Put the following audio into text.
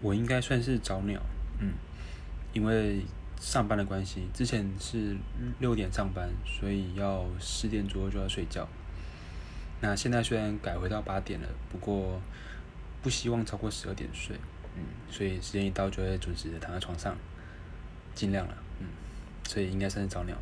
我应该算是早鸟，嗯，因为上班的关系，之前是六点上班，所以要四点左右就要睡觉。那现在虽然改回到八点了，不过不希望超过十二点睡，嗯，所以时间一到就会准时的躺在床上，尽量了，嗯，所以应该算是早鸟。